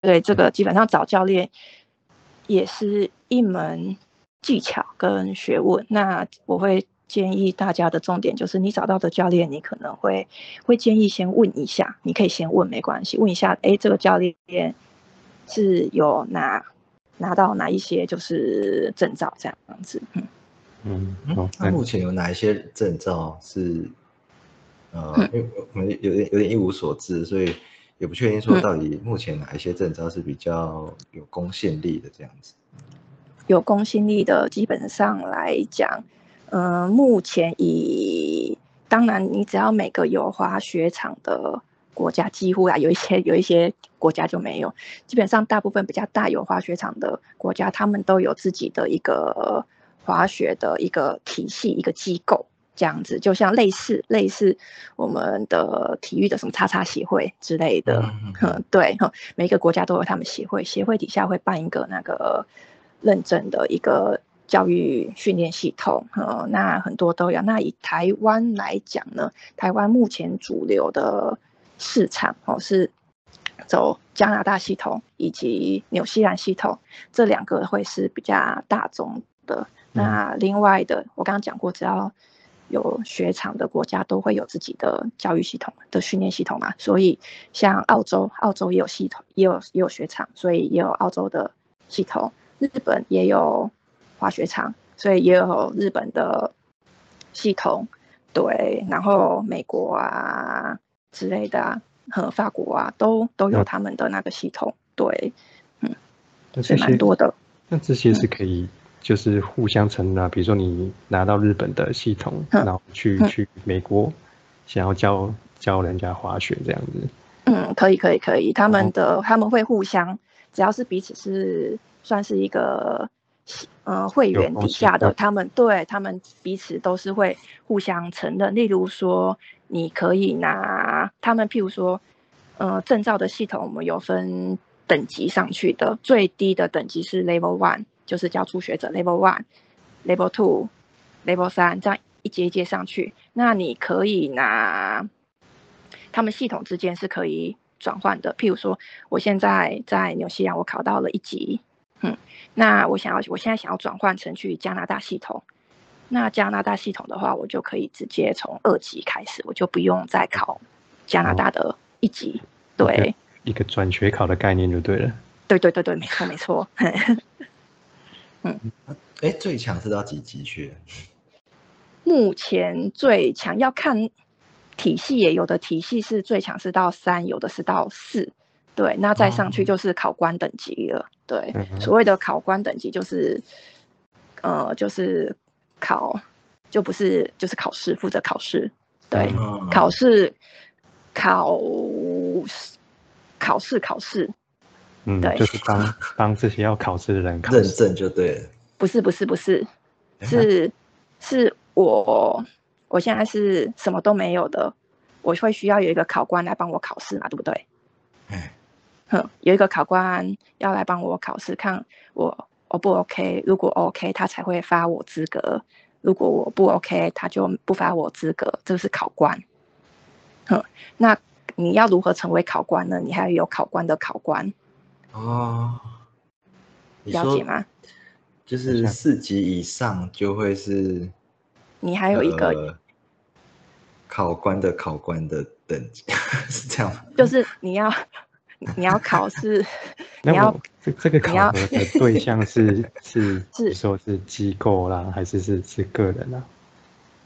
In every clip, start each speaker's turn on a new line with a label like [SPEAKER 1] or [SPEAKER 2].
[SPEAKER 1] 对，这个基本上找教练也是一门技巧跟学问。那我会建议大家的重点就是，你找到的教练，你可能会会建议先问一下，你可以先问没关系，问一下，哎，这个教练是有哪拿到哪一些就是证照这样子，
[SPEAKER 2] 嗯嗯，那目前有哪一些证照是呃，因为我们有点有点一无所知，所以。也不确定说到底目前哪一些证照是比较有公信力的这样子。
[SPEAKER 1] 有公信力的，基本上来讲，嗯，目前以当然你只要每个有滑雪场的国家，几乎啊有一些 有一些国家就没有，基本上大部分比较大有滑雪场的国家，他们都有自己的一个滑雪的一个体系一个机构。这样子，就像类似类似我们的体育的什么叉叉协会之类的，嗯，对哈，每个国家都有他们协会，协会底下会办一个那个认证的一个教育训练系统，嗯，那很多都有。那以台湾来讲呢，台湾目前主流的市场哦是走加拿大系统以及纽西兰系统，这两个会是比较大众的。那另外的，我刚刚讲过，只要有雪场的国家都会有自己的教育系统的训练系统嘛，所以像澳洲，澳洲也有系统，也有也有雪场，所以也有澳洲的系统。日本也有滑雪场，所以也有日本的系统。对，然后美国啊之类的啊和法国啊，都都有他们的那个系统。对，嗯，
[SPEAKER 3] 是
[SPEAKER 1] 蛮多的。
[SPEAKER 3] 那这些是可以。就是互相承啊，比如说你拿到日本的系统，然后去去美国，想要教教人家滑雪这样子。
[SPEAKER 1] 嗯，可以可以可以，他们的他们会互相，只要是彼此是算是一个呃会员底下的，他们对他们彼此都是会互相承认。例如说，你可以拿他们，譬如说，呃，证照的系统，我们有分等级上去的，最低的等级是 Level One。就是教初学者 Level One、Level Two、Level 三这样一阶一阶上去。那你可以拿他们系统之间是可以转换的。譬如说，我现在在纽西兰，我考到了一级，嗯，那我想要我现在想要转换成去加拿大系统。那加拿大系统的话，我就可以直接从二级开始，我就不用再考加拿大的一级。对，
[SPEAKER 3] 一个转学考的概念就对了。
[SPEAKER 1] 对对对对，没错没错。
[SPEAKER 2] 嗯，哎，最强是到几级去？
[SPEAKER 1] 目前最强要看体系，也有的体系是最强是到三，有的是到四。对，那再上去就是考官等级了。对，所谓的考官等级就是，呃，就是考，就不是就是考试，负责考试。对，考试考考试考试。
[SPEAKER 3] 嗯，对，就是帮帮这些要考试的人
[SPEAKER 2] 认证就对了。
[SPEAKER 1] 不是不是不是，是是我我现在是什么都没有的，我会需要有一个考官来帮我考试嘛，对不对？哎，哼，有一个考官要来帮我考试，看我 O 不 OK，如果 OK，他才会发我资格；如果我不 OK，他就不发我资格。这是考官。哼，那你要如何成为考官呢？你还要有考官的考官。哦，了解吗？
[SPEAKER 2] 就是四级以上就会是，
[SPEAKER 1] 你还有一个
[SPEAKER 2] 考官的考官的等级 是这样吗？
[SPEAKER 1] 就是你要你要考试，你要
[SPEAKER 3] 这这个考核的对象是 是是说是机构啦，还是是是个人啊？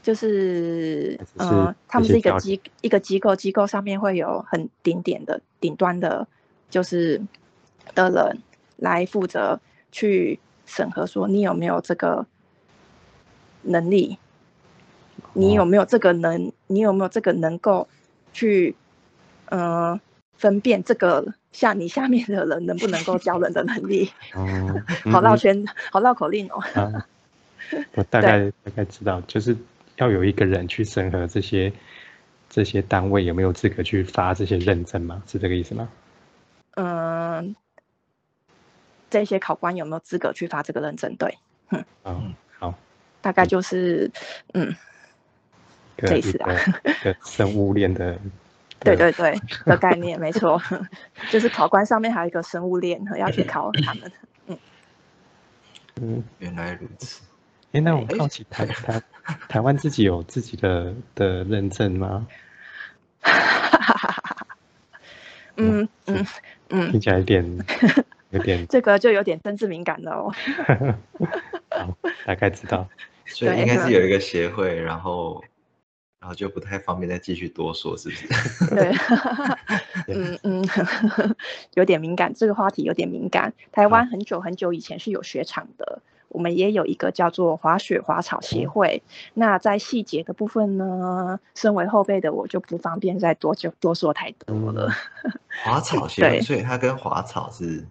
[SPEAKER 1] 就是呃，他们是一个机一个机构，机构上面会有很顶点的顶端的，就是。的人来负责去审核，说你有没有这个能力，你有没有这个能，你有没有这个能够去，嗯，分辨这个像你下面的人能不能够教人的能力。哦，好绕圈，好绕口令哦。
[SPEAKER 3] 我大概大概知道，就是要有一个人去审核这些这些单位有没有资格去发这些认证吗？是这个意思吗？嗯。
[SPEAKER 1] 这些考官有没有资格去发这个认证？对，
[SPEAKER 3] 嗯，嗯，好，
[SPEAKER 1] 大概就是嗯，类似啊，
[SPEAKER 3] 生物链的，
[SPEAKER 1] 对对对的概念，没错，就是考官上面还有一个生物链，要去考他们，嗯
[SPEAKER 2] 嗯，原来如此。
[SPEAKER 3] 哎，那我好奇台台台湾自己有自己的的认证吗？
[SPEAKER 1] 嗯嗯嗯，
[SPEAKER 3] 听起来有点有点，
[SPEAKER 1] 这个就有点政治敏感了哦。
[SPEAKER 3] 好，大概知道，
[SPEAKER 2] 所以应该是有一个协会，然后然后就不太方便再继续多说，是不是？
[SPEAKER 1] 对，嗯嗯，有点敏感，这个话题有点敏感。台湾很久很久以前是有雪场的。我们也有一个叫做滑雪滑草协会，那在细节的部分呢，身为后辈的我就不方便再多就多说太多了。
[SPEAKER 2] 滑草协会，所以它跟滑草是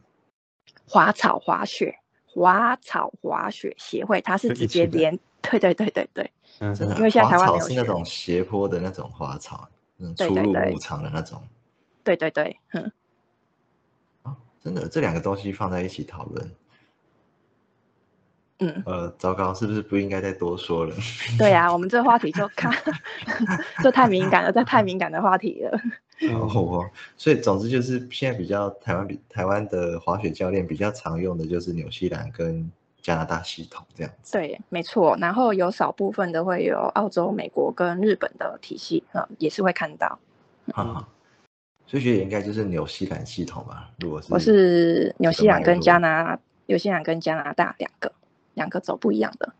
[SPEAKER 1] 滑草滑雪滑草滑雪协会，它是直接连，对对对对对，
[SPEAKER 2] 嗯，因为现在台湾是那种斜坡的那种滑草，嗯，出入牧场的那种，
[SPEAKER 1] 对对对，嗯，
[SPEAKER 2] 啊，真的这两个东西放在一起讨论。
[SPEAKER 1] 嗯，
[SPEAKER 2] 呃，糟糕，是不是不应该再多说了？
[SPEAKER 1] 对呀，我们这个话题就看，这太敏感了，这太敏感的话题了。
[SPEAKER 2] 哦，所以总之就是现在比较台湾比台湾的滑雪教练比较常用的就是纽西兰跟加拿大系统这样子。
[SPEAKER 1] 对，没错。然后有少部分的会有澳洲、美国跟日本的体系，啊，也是会看到。
[SPEAKER 2] 啊，所以觉得应该就是纽西兰系统吧？如果是
[SPEAKER 1] 我是纽西兰跟加拿，纽西兰跟加拿大两个。两个走不一样的，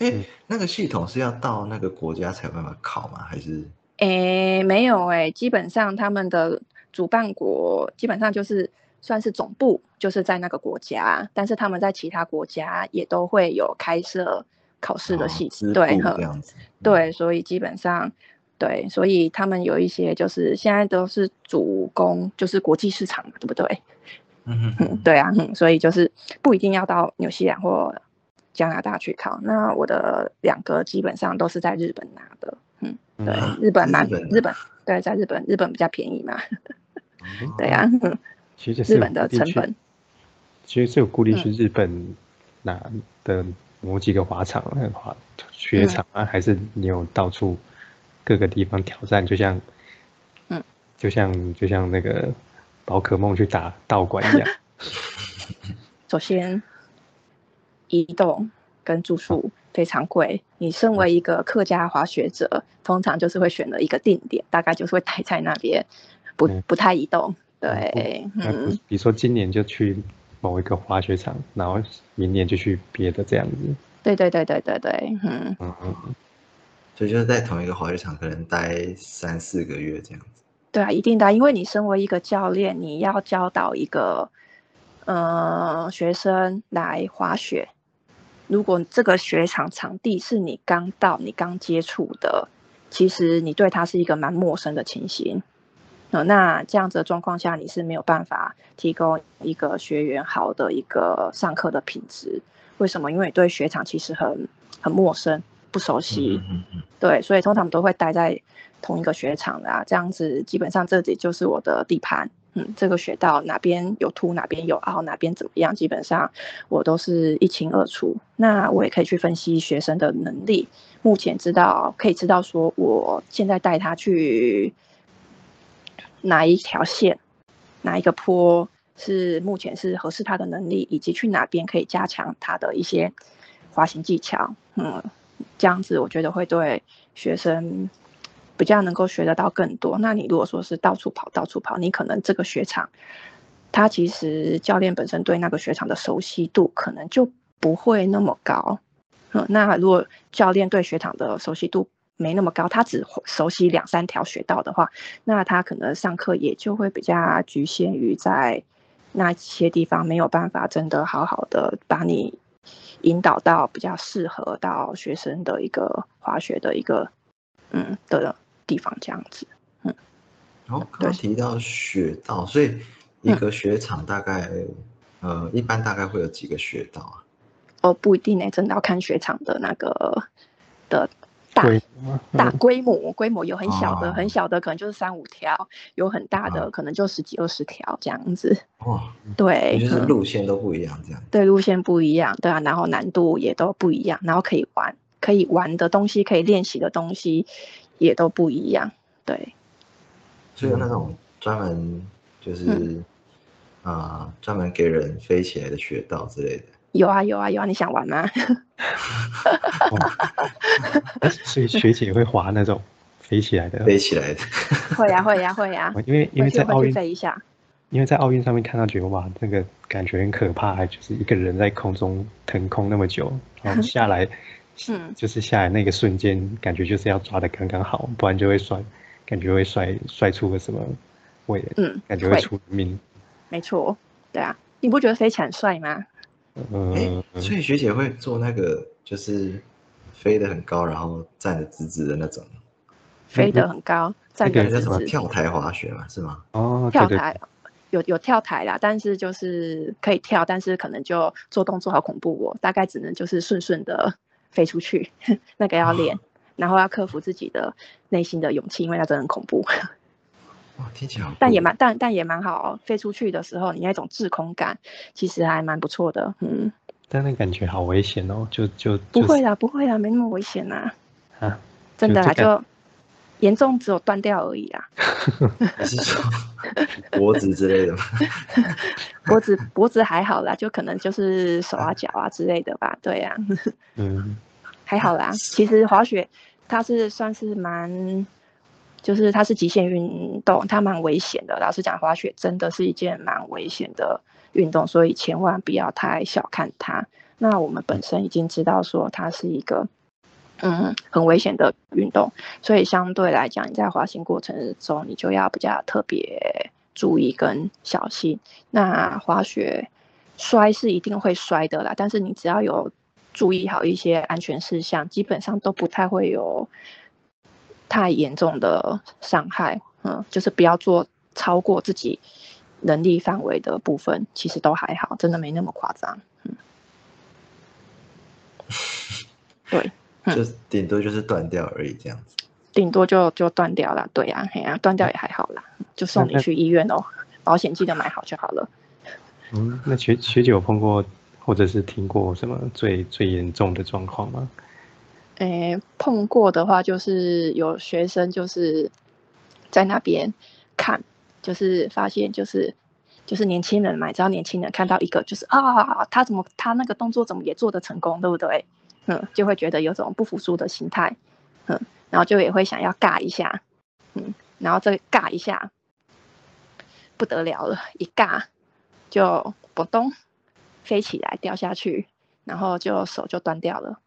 [SPEAKER 2] 哎，那个系统是要到那个国家才有办法考吗？还是？
[SPEAKER 1] 哎，没有哎，基本上他们的主办国基本上就是算是总部，就是在那个国家，但是他们在其他国家也都会有开设考试的系统，对，
[SPEAKER 2] 这样子，
[SPEAKER 1] 对，所以基本上对，所以他们有一些就是现在都是主攻就是国际市场嘛，对不对？
[SPEAKER 2] 嗯嗯，
[SPEAKER 1] 对啊，所以就是不一定要到纽西兰或加拿大去考。那我的两个基本上都是在日本拿的，嗯，对，日本蛮日本，对，在日本，日本比较便宜嘛，对呀，
[SPEAKER 3] 其实
[SPEAKER 1] 日本的成本，
[SPEAKER 3] 其实是有顾虑去日本哪的某几个滑场、滑雪场啊，还是你有到处各个地方挑战，就像，
[SPEAKER 1] 嗯，
[SPEAKER 3] 就像就像那个。宝可梦去打道馆一样。
[SPEAKER 1] 首先，移动跟住宿非常贵。你身为一个客家滑雪者，通常就是会选择一个定点，大概就是会待在那边，不不太移动。对，
[SPEAKER 3] 嗯。比如说今年就去某一个滑雪场，然后明年就去别的这样子。
[SPEAKER 1] 对对对对对对，
[SPEAKER 3] 嗯嗯嗯。
[SPEAKER 2] 所以就是在同一个滑雪场，可能待三四个月这样子。
[SPEAKER 1] 对啊，一定的，因为你身为一个教练，你要教导一个呃学生来滑雪。如果这个雪场场地是你刚到、你刚接触的，其实你对它是一个蛮陌生的情形。呃，那这样子的状况下，你是没有办法提供一个学员好的一个上课的品质。为什么？因为你对雪场其实很很陌生、不熟悉。
[SPEAKER 2] 嗯嗯。
[SPEAKER 1] 对，所以通常都会待在。同一个雪场的啊，这样子基本上这里就是我的地盘。嗯，这个雪道哪边有凸，哪边有凹，哪边怎么样，基本上我都是一清二楚。那我也可以去分析学生的能力，目前知道可以知道说，我现在带他去哪一条线，哪一个坡是目前是合适他的能力，以及去哪边可以加强他的一些滑行技巧。嗯，这样子我觉得会对学生。比较能够学得到更多。那你如果说是到处跑、到处跑，你可能这个雪场，他其实教练本身对那个雪场的熟悉度可能就不会那么高。嗯，那如果教练对雪场的熟悉度没那么高，他只熟悉两三条雪道的话，那他可能上课也就会比较局限于在那些地方，没有办法真的好好的把你引导到比较适合到学生的一个滑雪的一个嗯的。地方这样子，嗯，
[SPEAKER 2] 然后刚提到雪道，所以一个雪场大概，呃，一般大概会有几个雪道啊？
[SPEAKER 1] 哦，不一定呢，真的要看雪场的那个的大大规模规模有很小的很小的可能就是三五条，有很大的可能就十几二十条这样子。哇，对，
[SPEAKER 2] 就是路线都不一样这样。
[SPEAKER 1] 对，路线不一样，对啊，然后难度也都不一样，然后可以玩可以玩的东西，可以练习的东西也都不一样。对，
[SPEAKER 2] 所以有那种专门就是啊，专门给人飞起来的雪道之类的。
[SPEAKER 1] 有啊有啊有啊，你想玩吗？
[SPEAKER 3] 所以学姐会滑那种飞起来的，
[SPEAKER 2] 飞起来的，
[SPEAKER 1] 会呀会呀会呀。
[SPEAKER 3] 因为因为在奥运
[SPEAKER 1] 飞一下，
[SPEAKER 3] 因为在奥运上面看到觉得哇，那个感觉很可怕，就是一个人在空中腾空那么久，然后下来，嗯，就是下来那个瞬间，感觉就是要抓的刚刚好，不然就会摔，感觉会摔摔出个什么位，嗯，感觉会出命。
[SPEAKER 1] 没错，对啊，你不觉得飞起来很帅吗？
[SPEAKER 2] 嗯，所以学姐会做那个，就是飞得很高，然后站得直直的那种。
[SPEAKER 1] 飞得很高，站得直直。
[SPEAKER 2] 什么跳台滑雪嘛，是吗？
[SPEAKER 3] 哦，
[SPEAKER 1] 跳台有有跳台啦，但是就是可以跳，但是可能就做动作好恐怖哦，大概只能就是顺顺的飞出去，那个要练，然后要克服自己的内心的勇气，因为那真的很恐怖。
[SPEAKER 2] 听起来，
[SPEAKER 1] 但也蛮但但也蛮好，飞出去的时候，你那种滞空感其实还蛮不错的，嗯。
[SPEAKER 3] 但那感觉好危险哦，就就
[SPEAKER 1] 不会啦，不会啦，没那么危险啦。啊，真的啦，就严重只有断掉而已啦。
[SPEAKER 2] 是说脖子之类的吗？
[SPEAKER 1] 脖子脖子还好啦，就可能就是手啊脚啊之类的吧。对呀，嗯，还好啦。其实滑雪它是算是蛮。就是它是极限运动，它蛮危险的。老实讲，滑雪真的是一件蛮危险的运动，所以千万不要太小看它。那我们本身已经知道说它是一个嗯很危险的运动，所以相对来讲，你在滑行过程中，你就要比较特别注意跟小心。那滑雪摔是一定会摔的啦，但是你只要有注意好一些安全事项，基本上都不太会有。太严重的伤害，嗯，就是不要做超过自己能力范围的部分，其实都还好，真的没那么夸张，嗯，对，
[SPEAKER 2] 就顶多就是断掉而已，这样子，
[SPEAKER 1] 顶多就就断掉了，对呀，嘿呀，断掉也还好啦，就送你去医院哦，保险记得买好就好了。
[SPEAKER 3] 嗯，那学学姐有碰过或者是听过什么最最严重的状况吗？
[SPEAKER 1] 诶，碰过的话就是有学生就是在那边看，就是发现就是就是年轻人嘛，只要年轻人看到一个就是啊，他怎么他那个动作怎么也做得成功，对不对？嗯，就会觉得有种不服输的心态，嗯，然后就也会想要尬一下，嗯，然后这尬一下不得了了，一尬就扑咚飞起来掉下去，然后就手就断掉了。